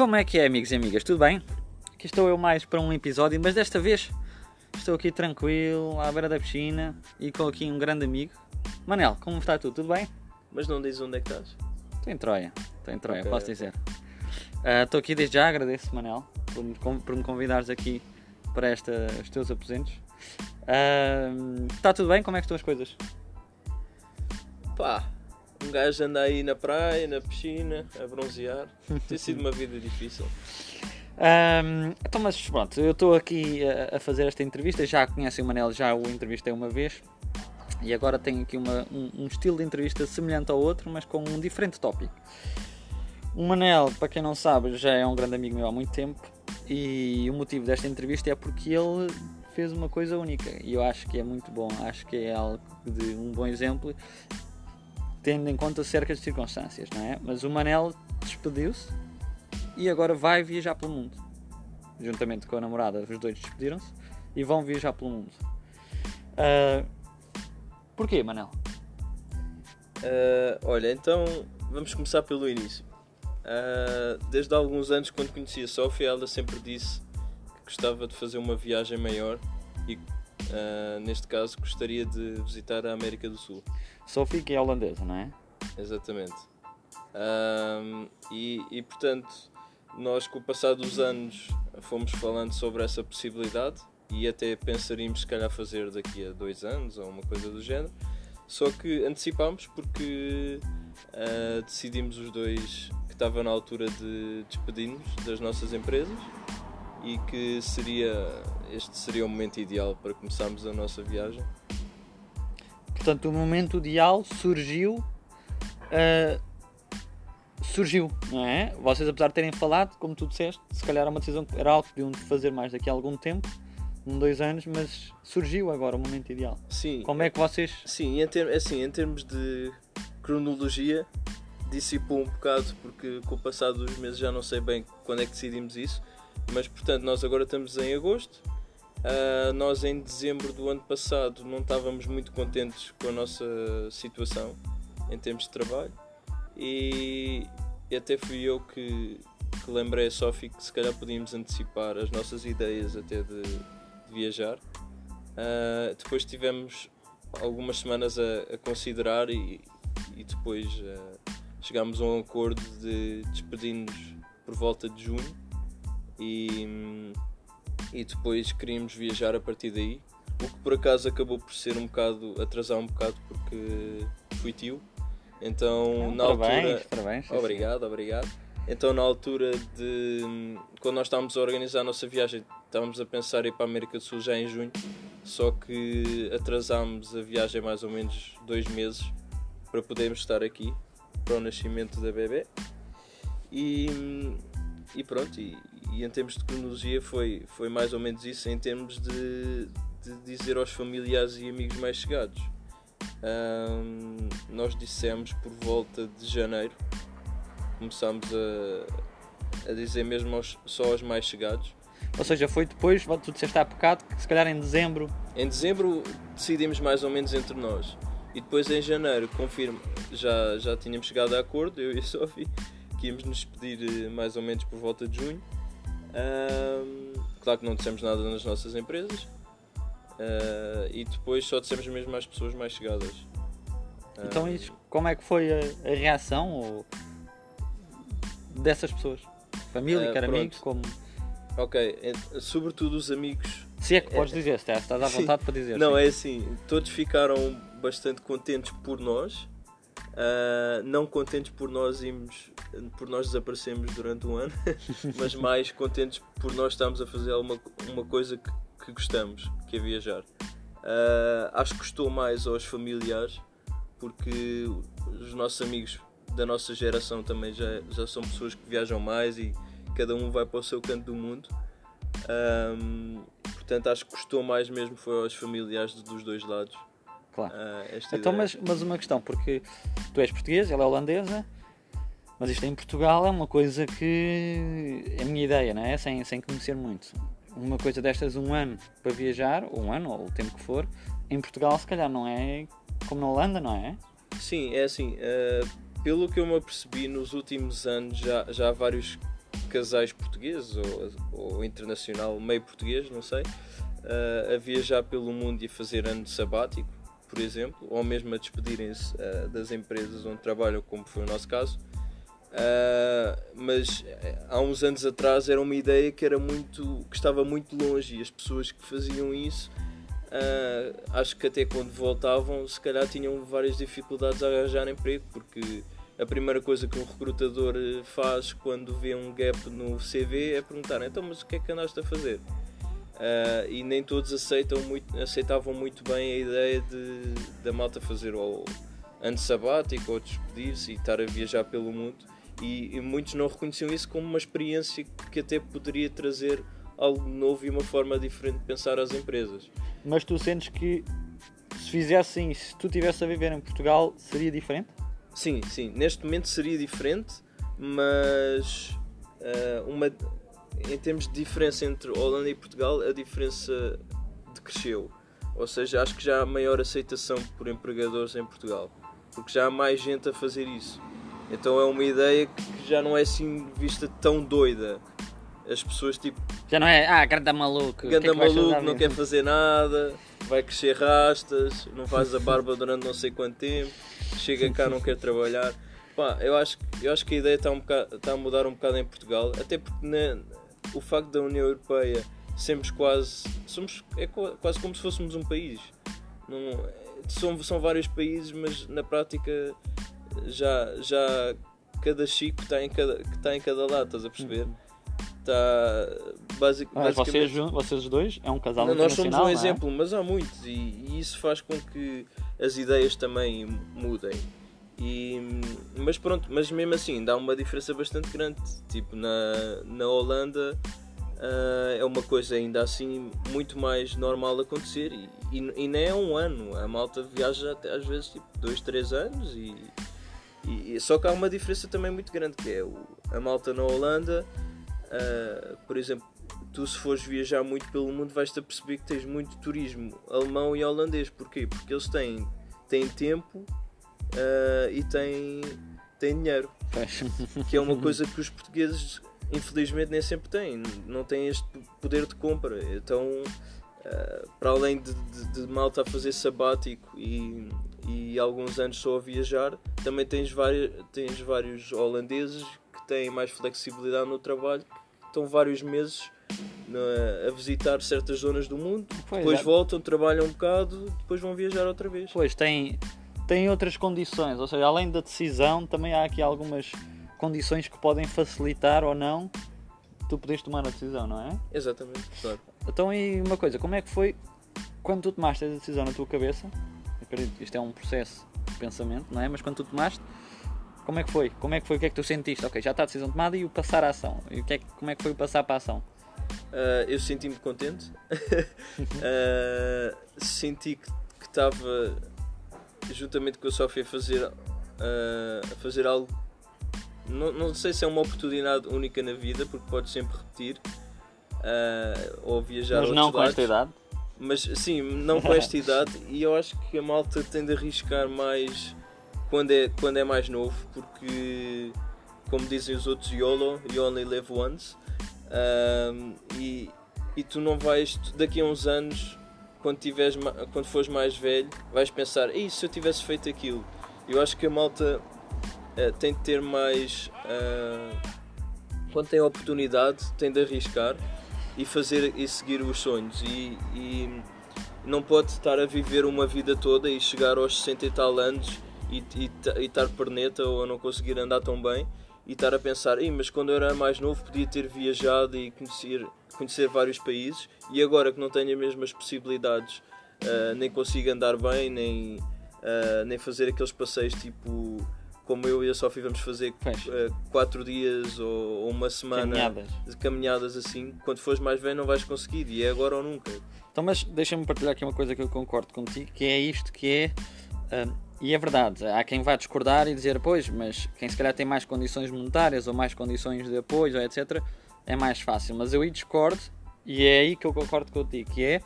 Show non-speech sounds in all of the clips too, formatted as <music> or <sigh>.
Como é que é, amigos e amigas? Tudo bem? Aqui estou eu mais para um episódio, mas desta vez estou aqui tranquilo, à beira da piscina e com aqui um grande amigo. Manel, como está tudo? Tudo bem? Mas não dizes onde é que estás? Estou em Troia, estou em Troia, Ok, posso dizer. Ah, Estou aqui desde já, agradeço, Manel, por por me convidares aqui para esta, os teus aposentos. Ah, está tudo bem? Como é que estão as coisas? Pá, um gajo anda aí na praia, na piscina, a bronzear. <laughs> Tem sido uma vida difícil. Ahm, então, mas pronto, eu estou aqui a, a fazer esta entrevista. Já conhecem o Manel, já o entrevistei uma vez. E agora tenho aqui uma- um, um estilo de entrevista semelhante ao outro, mas com um diferente tópico. O Manel, para quem não sabe, já é um grande amigo meu há muito tempo. E o motivo desta entrevista é porque ele fez uma coisa única. E eu acho que é muito bom. Acho que é algo de um bom exemplo, tendo em conta certas circunstâncias, não é? Mas o Manel despediu-se e agora vai viajar pelo mundo. Juntamente com a namorada, os dois despediram-se e vão viajar pelo mundo. Ah, porquê, Manel? Ah, olha, então vamos começar pelo início. Ah, desde há alguns anos, quando conheci a Sofia, ela sempre disse que gostava de fazer uma viagem maior e, ah, neste caso, gostaria de visitar a América do Sul. Sophie, que é holandesa, não é? Exatamente. E, e portanto, nós com o passar dos anos fomos falando sobre essa possibilidade e até pensaríamos se calhar fazer daqui a dois anos ou uma coisa do género. Só que antecipámos porque ah, decidimos os dois que estava na altura de despedir-nos das nossas empresas e que seria este seria o momento ideal para começarmos a nossa viagem. Portanto, o momento ideal surgiu. ah, surgiu, não é? Vocês, apesar de terem falado, como tu disseste, se calhar era uma decisão que era algo que deviam fazer mais daqui a algum tempo, um, dois anos, mas surgiu agora o momento ideal. Sim, Como é que vocês. Sim, em, ter, assim, em termos de cronologia, dissipou um bocado porque com o passar dos meses já não sei bem quando é que decidimos isso, mas portanto nós agora estamos em agosto. Ah, nós em dezembro do ano passado não estávamos muito contentes com a nossa situação em termos de trabalho e, e até fui eu que, que lembrei a Sophie que se calhar podíamos antecipar as nossas ideias até de, de viajar. Ah, depois tivemos algumas semanas a, a considerar e, e depois ah, chegámos a um acordo de despedir-nos por volta de junho e, hum, e depois queríamos viajar a partir daí. O que por acaso acabou por ser um bocado, atrasar um bocado porque fui tio. Então na parabéns, altura. parabéns. sim, Obrigado, obrigado. Então, na altura de. Quando nós estávamos a organizar a nossa viagem, estávamos a pensar em ir para a América do Sul já em junho, só que atrasámos a viagem mais ou menos dois meses para podermos estar aqui para o nascimento da bebê. E, e pronto, e, e em termos de cronologia foi, foi mais ou menos isso, em termos de, de dizer aos familiares e amigos mais chegados. Ahm, nós dissemos por volta de janeiro, começámos a, a dizer mesmo aos- só aos mais chegados. Ou seja, foi depois, tu disseste há bocado, que se calhar em dezembro. Em dezembro decidimos mais ou menos entre nós. E depois em janeiro, confirmo, já, já tínhamos chegado a acordo, eu e a Sophie, que íamos nos despedir eh, mais ou menos por volta de junho. Ahm, claro que não dissemos nada nas nossas empresas. Ah, e depois só dissemos mesmo às pessoas mais chegadas. Então, Ah, isso, como é que foi a, a reação ou, dessas pessoas? Família, Ah, quer pronto. amigos, como. Ok, en- sobretudo os amigos Se é que podes É- dizer, se estás à <laughs> vontade para dizer. Não, sim. é assim, todos ficaram bastante contentes por nós, ah, não contentes por nós irmos, por nós desaparecermos durante um ano, <laughs> mas mais contentes por nós estarmos a fazer uma, uma coisa que, que gostamos, que é viajar. Ah, acho que custou mais aos familiares, porque os nossos amigos da nossa geração também já, já são pessoas que viajam mais e cada um vai para o seu canto do mundo. Ahm, portanto, acho que custou mais mesmo foi aos familiares dos dois lados. Claro. esta Então, mas, mas uma questão, porque tu és português, ela é holandesa, mas isto em Portugal é uma coisa que é a minha ideia, não é? Sem, sem conhecer muito. Uma coisa destas, um ano para viajar, ou um ano, ou o tempo que for, em Portugal se calhar não é como na Holanda, não é? Sim, é assim, ah, pelo que eu me apercebi nos últimos anos já, já há vários casais portugueses ou, ou internacional, meio português, não sei, uh, a viajar pelo mundo e a fazer ano sabático, por exemplo, ou mesmo a despedirem-se uh, das empresas onde trabalham, como foi o nosso caso. Uh, mas há uns anos atrás era uma ideia que era muito que estava muito longe e as pessoas que faziam isso uh, acho que até quando voltavam se calhar tinham várias dificuldades a arranjar emprego porque a primeira coisa que um recrutador faz quando vê um gap no CV é perguntar então mas o que é que andaste a fazer? Uh, e nem todos aceitam muito, aceitavam muito bem a ideia de da malta fazer o ano sabático ou despedir-se e estar a viajar pelo mundo e, e, muitos não reconheciam isso como uma experiência que até poderia trazer algo novo e uma forma diferente de pensar às empresas. Mas tu sentes que se fizessem, se tu estivesse a viver em Portugal, seria diferente? Sim, sim. Neste momento seria diferente, mas uh, uma, em termos de diferença entre Holanda e Portugal, a diferença decresceu. Ou seja, acho que já há maior aceitação por empregadores em Portugal, porque já há mais gente a fazer isso. Então é uma ideia que já não é assim vista tão doida. As pessoas tipo. Já não é, ah, ganda maluco. Ganda que é que maluco, não quer fazer nada, vai crescer rastas, não faz a barba durante não sei quanto tempo, chega cá, não quer trabalhar. Pá, eu acho, eu acho que a ideia está, um bocado, está a mudar um bocado em Portugal, até porque o facto da União Europeia sermos quase. Somos, é quase como se fôssemos um país. Não, são, são vários países, mas na prática já, já cada chico está em cada, que está em cada lado, estás a perceber? Está basic, ah, vocês, vocês dois é um casal não, Nós somos um é? exemplo, mas há muitos e, e, isso faz com que as ideias também mudem. E, mas pronto, mas mesmo assim dá uma diferença bastante grande. Tipo, na, na Holanda uh, é uma coisa ainda assim muito mais normal acontecer e, e, e nem é um ano. A malta viaja até às vezes tipo 2, 3 anos e e, só que há uma diferença também muito grande, que é o, a malta na Holanda, uh, por exemplo, tu se fores viajar muito pelo mundo vais-te a perceber que tens muito turismo alemão e holandês. Porquê? Porque eles têm, têm tempo uh, e têm, têm dinheiro. que é uma coisa que os portugueses infelizmente nem sempre têm. Não têm este poder de compra. Então, uh, para além de, de, de malta a fazer sabático e, e alguns anos só a viajar, também tens, vários, tens vários holandeses que têm mais flexibilidade no trabalho, que estão vários meses a visitar certas zonas do mundo, pois depois é. voltam, trabalham um bocado, depois vão viajar outra vez. Pois, tem, tem outras condições, ou seja, além da decisão, também há aqui algumas condições que podem facilitar ou não tu podes tomar a decisão, não é? Exatamente, claro. Então, e uma coisa, como é que foi quando tu tomaste a decisão na tua cabeça acredito que isto é um processo de pensamento, não é? Mas quando tu tomaste, como é que foi? Como é que foi? O que é que tu sentiste? Ok, já está a decisão tomada e o passar à ação. E o que é, como é que foi o passar para a ação? Uh, eu senti-me contente. uh, <laughs> senti que estava juntamente com a Sofia a fazer, uh, a fazer algo. Não, não sei se é uma oportunidade única na vida, porque podes sempre repetir ou viajar Mas não com esta idade. Mas sim, não com esta idade e eu acho que a malta tem de arriscar mais quando é, quando é mais novo, porque como dizem os outros YOLO, you only live once. Um, e, e tu não vais, daqui a uns anos, quando, tiveres, quando fores mais velho, vais pensar, e se eu tivesse feito aquilo? Eu acho que a malta uh, tem de ter mais. Uh, quando tem a oportunidade, tem de arriscar e fazer e seguir os sonhos. E, e, não pode estar a viver uma vida toda e chegar aos 60 e tal anos e, estar perneta ou não conseguir andar tão bem e estar a pensar, mas quando eu era mais novo podia ter viajado e conhecer, conhecer vários países e agora que não tenho as mesmas possibilidades uh, nem consigo andar bem nem, uh, nem fazer aqueles passeios tipo como eu e a Sofia vamos fazer uh, quatro dias ou, ou, uma semana caminhadas. de caminhadas assim, quando fores mais velho não vais conseguir e é agora ou nunca. Então, mas deixa-me partilhar aqui uma coisa que eu concordo contigo, que é isto que é. Uh, e é verdade, há quem vá discordar e dizer, pois, mas quem se calhar tem mais condições monetárias ou mais condições de apoio, etc., é mais fácil. Mas eu aí discordo, e é aí que eu concordo contigo, que é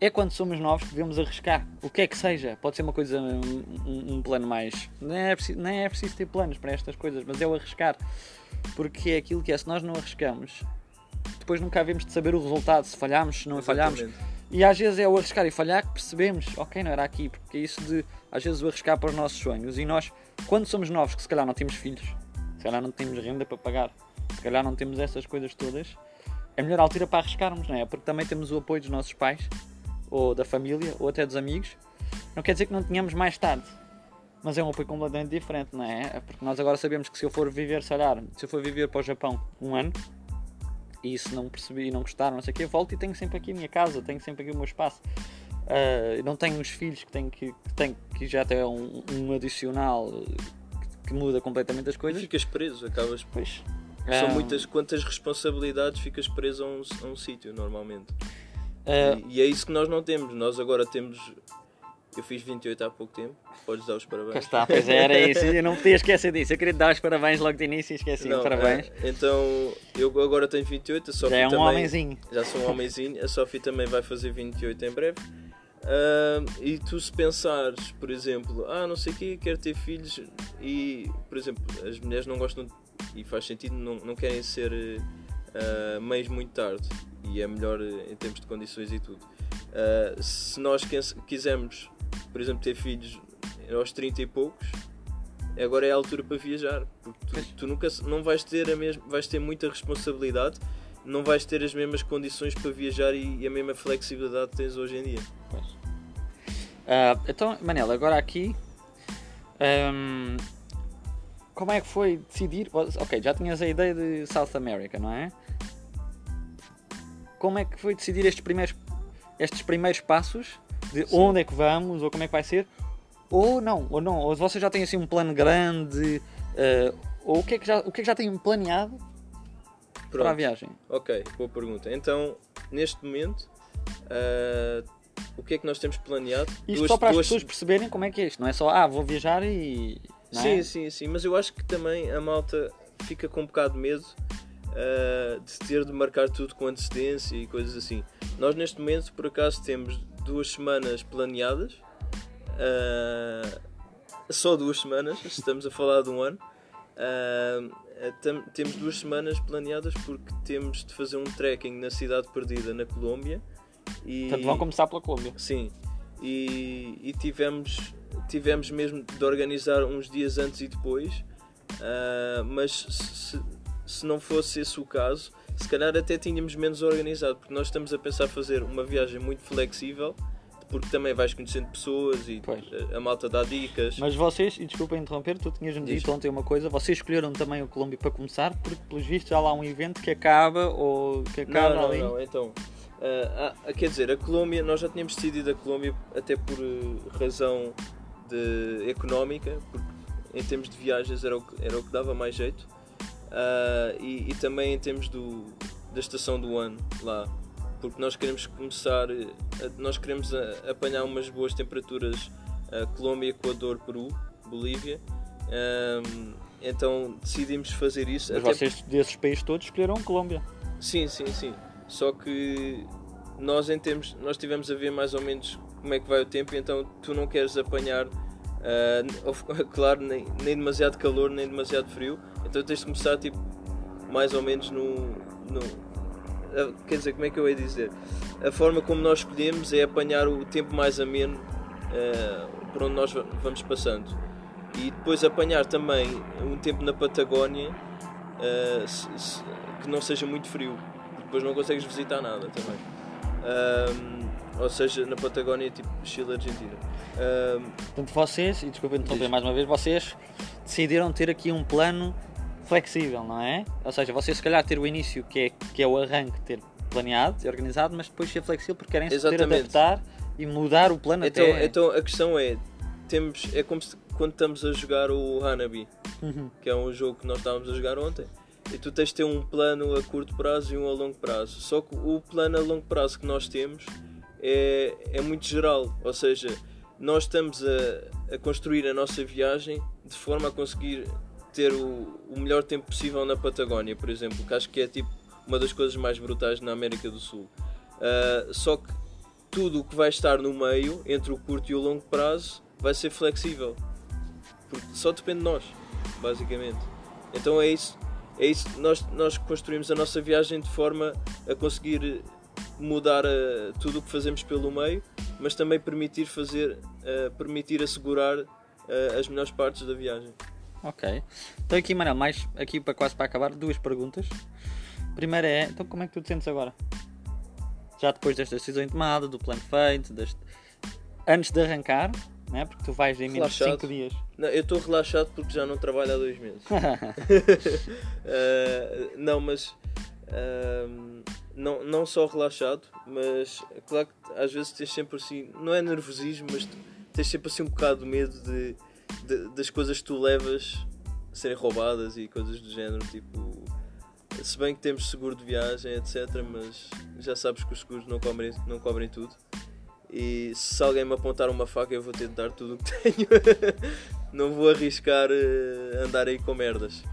é quando somos novos que devemos arriscar. O que é que seja. Pode ser uma coisa, um, um plano mais. Nem é, preciso, nem é preciso ter planos para estas coisas, mas é o arriscar. porque é aquilo que é, se nós não arriscamos, depois nunca havemos de saber o resultado, se falhamos, se não falhamos. Exatamente. E às vezes é o arriscar e falhar que percebemos, ok, não era aqui, porque é isso de às vezes o arriscar para os nossos sonhos. E nós, quando somos novos, que se calhar não temos filhos, se calhar não temos renda para pagar, se calhar não temos essas coisas todas, é a melhor altura para arriscarmos, não é? Porque também temos o apoio dos nossos pais, ou da família, ou até dos amigos. Não quer dizer que não tenhamos mais tarde, mas é um apoio completamente diferente, não é? É Porque nós agora sabemos que se eu for viver, se calhar, se eu for viver para o Japão um ano, e se não percebi e não gostar, não sei o quê, volto e tenho sempre aqui a minha casa, tenho sempre aqui o meu espaço. Ah, não tenho os filhos que tenho que, que, tenho, que já tem um, um adicional que, que muda completamente as E coisas. ficas preso, acabas. Pois. São Ah, muitas, quantas responsabilidades ficas preso a um, a um sítio normalmente. Ah, E, e é isso que nós não temos. Nós agora temos. Eu fiz 28 há pouco tempo, podes dar os cá parabéns. está, pois é, era isso. <laughs> Eu não podia esquecer disso. Eu queria te dar os parabéns logo de início e esqueci. Não, parabéns. é, então, eu agora tenho 28, a Sofia Já é um também. homenzinho. Já sou um homenzinho, a Sofia também vai fazer 28 em breve. Ah, e tu se pensares, por exemplo, ah, não sei o quê, quero ter filhos e, por exemplo, as mulheres não gostam, e faz sentido, não, não querem ser ah, mães muito tarde e é melhor eh, em termos de condições e tudo. Ah, se nós quis- quisermos, por exemplo, ter filhos aos 30 e poucos, agora é a altura para viajar, porque tu, tu nunca não vais ter a mesma, vais ter muita responsabilidade, não vais ter as mesmas condições para viajar e, e a mesma flexibilidade que tens hoje em dia. Ah, então, Manela, agora aqui. ahm, como é que foi decidir? Ok, já tinhas a ideia de South America, não é? Como é que foi decidir estes primeiros, estes primeiros passos? De Sim. onde é que vamos? Ou como é que vai ser? Ou não, ou não, ou vocês já têm assim um plano grande? ah, ou o que, é que já, o que é que já têm planeado para a Pronto. viagem? Ok, boa pergunta. Então, neste momento, ah, o que é que nós temos planeado? Isto Duas- só para as duas- pessoas perceberem como é que é isto, não é só, ah, vou viajar e. Não Sim, é? sim, sim, mas eu acho que também a malta fica com um bocado de medo ah, de ter de marcar tudo com antecedência e coisas assim. Nós neste momento, por acaso, temos duas semanas planeadas, ah, só duas semanas, <laughs> estamos a falar de um ano. Tam- temos duas semanas planeadas porque temos de fazer um trekking na cidade perdida na Colômbia. E... Portanto, vão começar pela Colômbia. Sim, e, e tivemos, tivemos mesmo de organizar uns dias antes e depois, ah, mas se, se não fosse esse o caso, se calhar até tínhamos menos organizado, porque nós estamos a pensar fazer uma viagem muito flexível, porque também vais conhecendo pessoas e Pois. a, a malta dá dicas. Mas vocês, e desculpa interromper, tu tinhas-me dito ontem uma coisa, vocês escolheram também o Colômbia para começar, porque pelos vistos há lá um evento que acaba ou que acaba Não, não, ali. não, então. ah, ah, quer dizer, a Colômbia, nós já tínhamos decidido a Colômbia até por eh, razão de, económica, porque em termos de viagens era o que, era o que dava mais jeito, Ah, e, e também em termos do, da estação do ano lá, porque nós queremos começar, eh, nós queremos a- apanhar umas boas temperaturas ah, Colômbia, Equador, Peru, Bolívia. Ahm, então decidimos fazer isso. Mas até vocês desses países todos escolheram Colômbia. Sim, sim, sim. Só que nós em termos, nós tivemos a ver mais ou menos como é que vai o tempo, então tu não queres apanhar, ah, of- <laughs> claro, nem, nem demasiado calor, nem demasiado frio, então tens de começar tipo mais ou menos no, no quer dizer, como é que eu ia dizer? A forma como nós escolhemos é apanhar o tempo mais ameno ah, por onde nós va- vamos passando. E depois apanhar também um tempo na Patagónia ah, se- se- que não seja muito frio, depois não consegues visitar nada também. Ahm, ou seja, na Patagónia, tipo Chile, Argentina. Ahm, Portanto, vocês, e desculpa interromper mais uma vez, vocês decidiram ter aqui um plano flexível, não é? Ou seja, vocês se calhar ter o início, que é, que é o arranque, ter planeado e organizado, mas depois ser flexível porque querem se poder adaptar e mudar o plano então, até. então a questão é, temos, é como se, quando estamos a jogar o Hanabi, Uhum. que é um jogo que nós estávamos a jogar ontem. E tu tens de ter um plano a curto prazo e um a longo prazo. Só que o plano a longo prazo que nós temos é, é muito geral. Ou seja, nós estamos a, a construir a nossa viagem de forma a conseguir ter o, o melhor tempo possível na Patagónia, por exemplo, que acho que é tipo uma das coisas mais brutais na América do Sul. Ah, só que tudo o que vai estar no meio, entre o curto e o longo prazo, vai ser flexível. Porque só depende de nós, basicamente. Então é isso. é isso, nós, nós construímos a nossa viagem de forma a conseguir mudar uh, tudo o que fazemos pelo meio, mas também permitir fazer, uh, permitir assegurar uh, as melhores partes da viagem. Ok. Então aqui, Manel, mais aqui para quase para acabar, duas perguntas. Primeira é, então como é que tu te sentes agora? Já depois desta decisão tomada, do plano feito, deste... antes de arrancar, né? porque tu vais em menos de 5 dias. Não, eu estou relaxado porque já não trabalho há dois meses. uh, <laughs> <laughs> não, mas uh, não, não só relaxado, mas claro que às vezes tens sempre assim, não é nervosismo, mas tens sempre assim um bocado de medo de, de das coisas que tu levas serem roubadas e coisas do género, tipo se bem que temos seguro de viagem, etc. Mas já sabes que os seguros não cobrem, não cobrem tudo. E se alguém me apontar uma faca, eu vou ter de dar tudo o que <laughs> tenho. não vou arriscar uh, andar aí com merdas.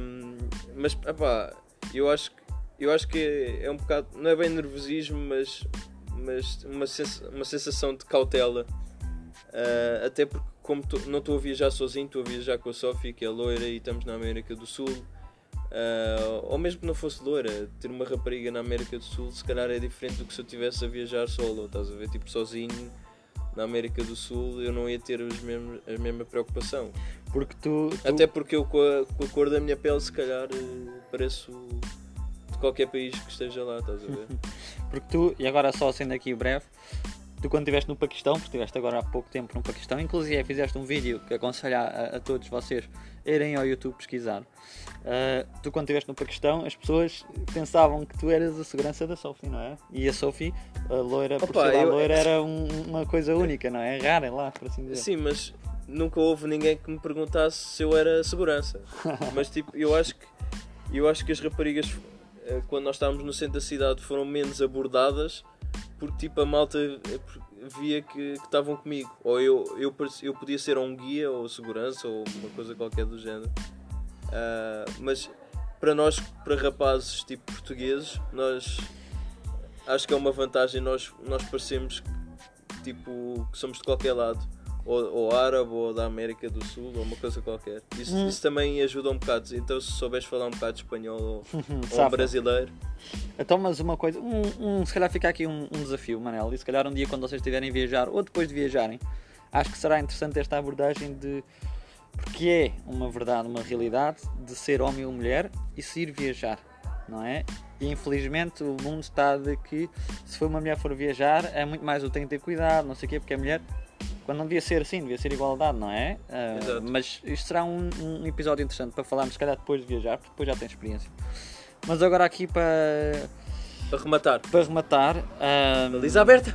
Um, mas, pá, eu acho que eu acho que é um bocado, não é bem nervosismo, mas, mas uma, sens uma sensação de cautela. Uh, até porque, como tô, não estou a viajar sozinho, estou a viajar com a Sofia, que é loira, e estamos na América do Sul. Uh, ou mesmo que não fosse loira, ter uma rapariga na América do Sul se calhar é diferente do que se eu estivesse a viajar solo, estás a ver? Tipo, sozinho na América do Sul eu não ia ter os mesmos, a mesma preocupação. Porque tu, tu... Até porque eu com a, com a, cor da minha pele se calhar eh, pareço de qualquer país que esteja lá, estás a ver? <laughs> porque tu, e agora só sendo aqui breve, tu quando estiveste no Paquistão, porque estiveste agora há pouco tempo no Paquistão, inclusive fizeste um vídeo que aconselho a, a todos vocês irem ao YouTube pesquisar. Uh, tu quando estiveste no Paquistão, as pessoas pensavam que tu eras a segurança da Sophie, não é? E a Sophie, a loira, Opa, por ser eu... loira, <laughs> era um, uma coisa única, não é? Rara lá, por assim dizer. Sim, mas nunca houve ninguém que me perguntasse se eu era segurança. <laughs> mas tipo, eu acho que eu acho que as raparigas eh, quando nós estávamos no centro da cidade foram menos abordadas porque tipo a malta eh, via que estavam comigo. Ou eu, eu, eu podia ser um guia ou segurança ou uma coisa qualquer do género. Uh, mas para nós, para rapazes tipo portugueses, nós acho que é uma vantagem nós, nós parecemos tipo que somos de qualquer lado ou, ou árabe ou da América do Sul ou uma coisa qualquer. Isso, hum. isso também ajuda um bocado. Então, se souberes falar um bocado de espanhol ou, <laughs> ou brasileiro. Então, mas uma coisa, um, um, se calhar fica aqui um, um, desafio, Manel, e se calhar um dia quando vocês estiverem a viajar ou depois de viajarem, acho que será interessante esta abordagem de porque é uma verdade, uma realidade de ser homem ou mulher e se ir viajar, não é? E infelizmente o mundo está de que se for uma mulher for viajar é muito mais o tem que ter cuidado, não sei o quê, porque é mulher quando não devia ser assim, devia ser igualdade, não é? Uh, mas isto será um, um, episódio interessante para falarmos, se calhar depois de viajar, porque depois já tem experiência. Mas agora aqui para. Para rematar. Para rematar. Um... Baliza aberta!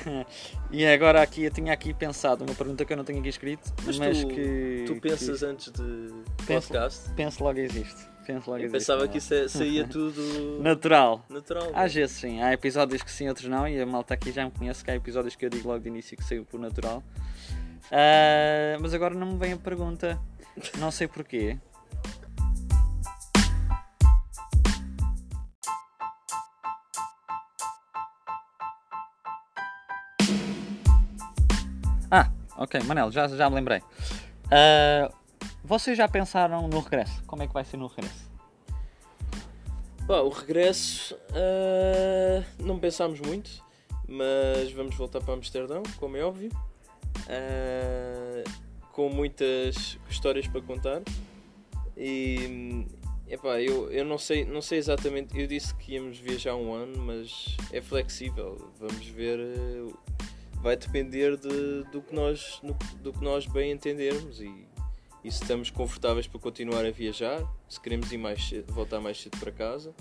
<laughs> e agora aqui, eu tinha aqui pensado uma pergunta que eu não tenho aqui escrito, mas, mas tu, que. Tu pensas que... antes de penso, podcast? Penso logo existe. Penso logo eu pensava que isso é, <laughs> saía tudo. Natural. Natural. Às vezes sim. Há episódios que sim, outros não. E a malta aqui já me conhece que há episódios que eu digo logo de início que saiu por natural. Uh, mas agora não me vem a pergunta. Não sei porquê. Ah, ok, Manel, já, já me lembrei. Uh, vocês já pensaram no regresso? Como é que vai ser no regresso? Bah, o regresso uh, não pensámos muito, mas vamos voltar para Amsterdão, como é óbvio uh, com muitas histórias para contar. E epá, eu, eu não sei, não sei exatamente. Eu disse que íamos viajar um ano, mas é flexível. Vamos ver. Eh, vai depender de, do, que nós, do que nós bem entendermos e, e se estamos confortáveis para continuar a viajar, se queremos ir mais cedo, voltar mais cedo para casa.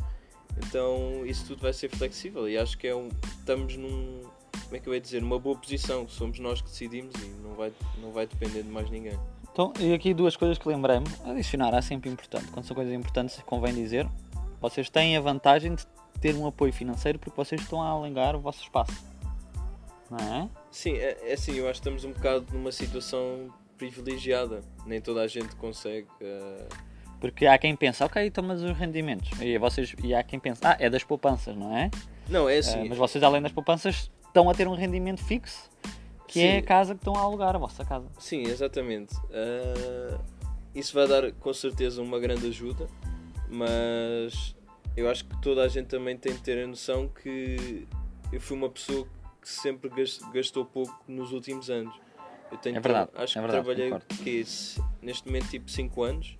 Então isso tudo vai ser flexível e acho que é um, estamos num, como é que eu ia dizer, numa boa posição. Somos nós que decidimos e não vai, não vai depender de mais ninguém. Então, e aqui duas coisas que lembrei-me. Adicionar é sempre importante. Quando são coisas importantes, convém dizer. Vocês têm a vantagem de ter um apoio financeiro porque vocês estão a alengar o vosso espaço. Não é? Sim, é, é assim, eu acho que estamos um bocado numa situação privilegiada. Nem toda a gente consegue. Uh... Porque há quem pensa, ok, então mas os rendimentos. E, vocês, e há quem pensa, ah, é das poupanças, não é? Não, é assim. Uh, mas vocês, além das poupanças, estão a ter um rendimento fixo, que Sim. é a casa que estão a alugar, a vossa casa. Sim, exatamente. Uh, isso vai dar com certeza uma grande ajuda, mas eu acho que toda a gente também tem de ter a noção que eu fui uma pessoa que sempre gastou pouco nos últimos anos. Eu tenho é verdade, acho é que verdade, trabalhei que, neste momento tipo 5 anos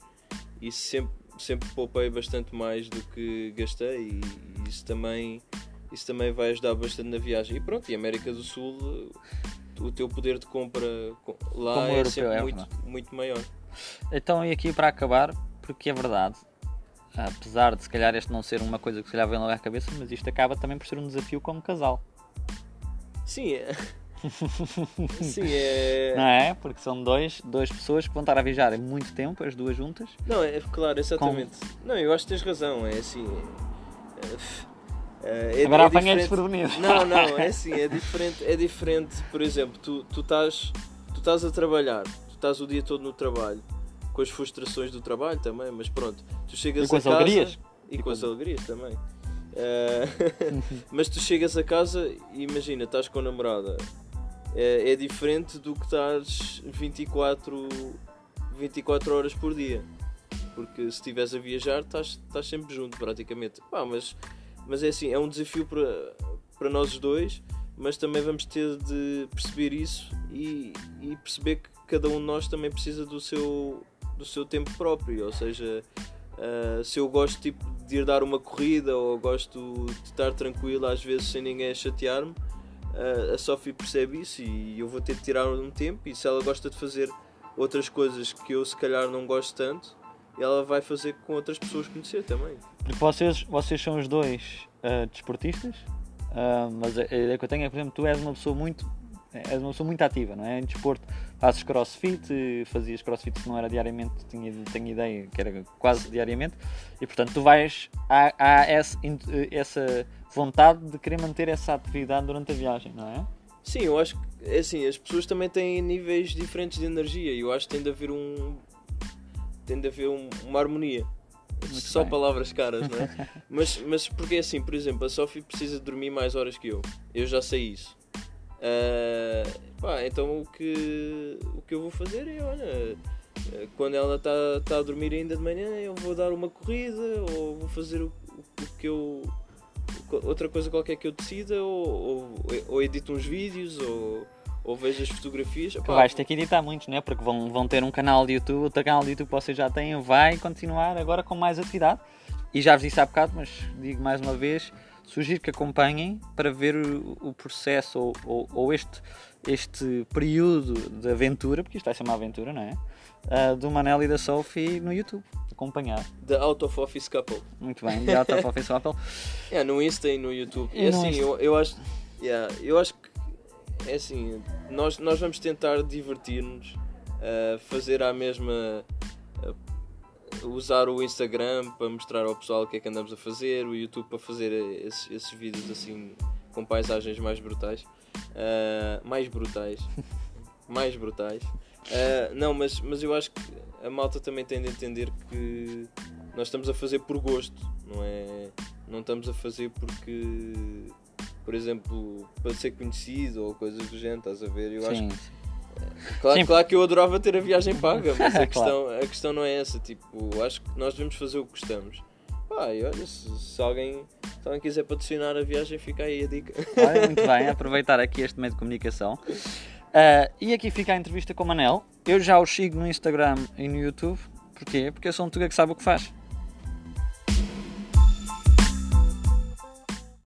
e sempre, sempre poupei bastante mais do que gastei e isso também, isso também vai ajudar bastante na viagem. E pronto, e América do Sul, o teu poder de compra lá Como é europeu, sempre é muito, muito maior. Então, e aqui para acabar, porque é verdade, apesar de se calhar este não ser uma coisa que se calhar vem logo à cabeça, mas isto acaba também por ser um desafio como casal. Sim, é. <laughs> Sim, é. Não é? Porque são dois, duas pessoas que vão estar a viajar em muito tempo, as duas juntas. Não, é claro, exatamente. Com... Não, eu acho que tens razão, é assim. É, é, Agora é apanhei desprevenido. Não, não, <laughs> é assim, é diferente, é diferente, por exemplo, tu, tu, estás, tu estás a trabalhar, tu estás o dia todo no trabalho, com as frustrações do trabalho também, mas pronto, tu chegas e com a as casa, alegrias. E, e com, com as alegrias também. Uh, <laughs> mas tu chegas a casa e imagina, estás com a namorada é, é diferente do que estás 24, 24 horas por dia. Porque se estiveres a viajar, estás, estás sempre junto, praticamente. Pá, mas, mas é assim, é um desafio para, para nós dois, mas também vamos ter de perceber isso e, e perceber que cada um de nós também precisa do seu, do seu tempo próprio. Ou seja, uh, se eu gosto tipo, de ir dar uma corrida ou gosto de estar tranquilo às vezes sem ninguém chatear-me, a Sophie percebe isso e eu vou ter de tirar um tempo e se ela gosta de fazer outras coisas que eu se calhar não gosto tanto, ela vai fazer com outras pessoas conhecer também. Vocês, vocês são os dois uh, desportistas, uh, mas a ideia que eu tenho é, por exemplo, tu és uma pessoa muito és uma pessoa muito ativa, não é? Em desporto, fazes crossfit, fazias crossfit se não era diariamente, tinha, tenho ideia que era quase diariamente, e portanto tu vais, há, há essa, essa vontade de querer manter essa atividade durante a viagem, não é? Sim, eu acho que é assim, as pessoas também têm níveis diferentes de energia e eu acho que tem de haver um. tem de haver um, uma harmonia. Muito Só bem. palavras caras, não é? <laughs> mas, mas porque é assim, por exemplo, a Sophie precisa dormir mais horas que eu. Eu já sei isso. Uh, pá, então o que, o que eu vou fazer é, olha, quando ela está tá a dormir ainda de manhã, eu vou dar uma corrida ou vou fazer o, o que eu outra coisa qualquer que eu decida, ou, ou, ou edito uns vídeos, ou, ou vejo as fotografias. Que vais ter que editar muitos, né? Porque vão, vão ter um canal de YouTube, outro canal de YouTube que vocês já têm, vai continuar agora com mais atividade. E já vos disse há bocado, mas digo mais uma vez, sugiro que acompanhem para ver o, o processo ou, ou, ou, este, este período de aventura, porque isto vai ser uma aventura, não é? Uh, do Manel e da Sophie no YouTube acompanhar. The Out of Office Couple. Muito bem, The Out of <laughs> Office Couple. é, no Insta e no YouTube. E, é assim, eu, eu acho. Yeah, eu acho que é assim, nós, nós vamos tentar divertir-nos, uh, fazer a mesma. Usar o Instagram para mostrar ao pessoal o que é que andamos a fazer, o YouTube para fazer esses, esses vídeos assim com paisagens mais brutais. Uh, mais brutais. <laughs> mais brutais. Uh, não, mas, mas eu acho que a malta também tem de entender que nós estamos a fazer por gosto, não é? Não estamos a fazer porque, por exemplo, para ser conhecido ou coisas do género, estás a ver? Eu Sim. acho Claro, claro que eu adorava ter a viagem paga, mas a, <laughs> questão, a questão não é essa. Tipo, acho que nós devemos fazer o que gostamos. Pá, e olha, se, se, alguém, se alguém quiser patrocinar a viagem, fica aí a dica. Olha, muito bem, <laughs> aproveitar aqui este meio de comunicação. Uh, e aqui fica a entrevista com o Manel. Eu já o sigo no Instagram e no YouTube. Porquê? Porque eu sou um tuga que sabe o que faz.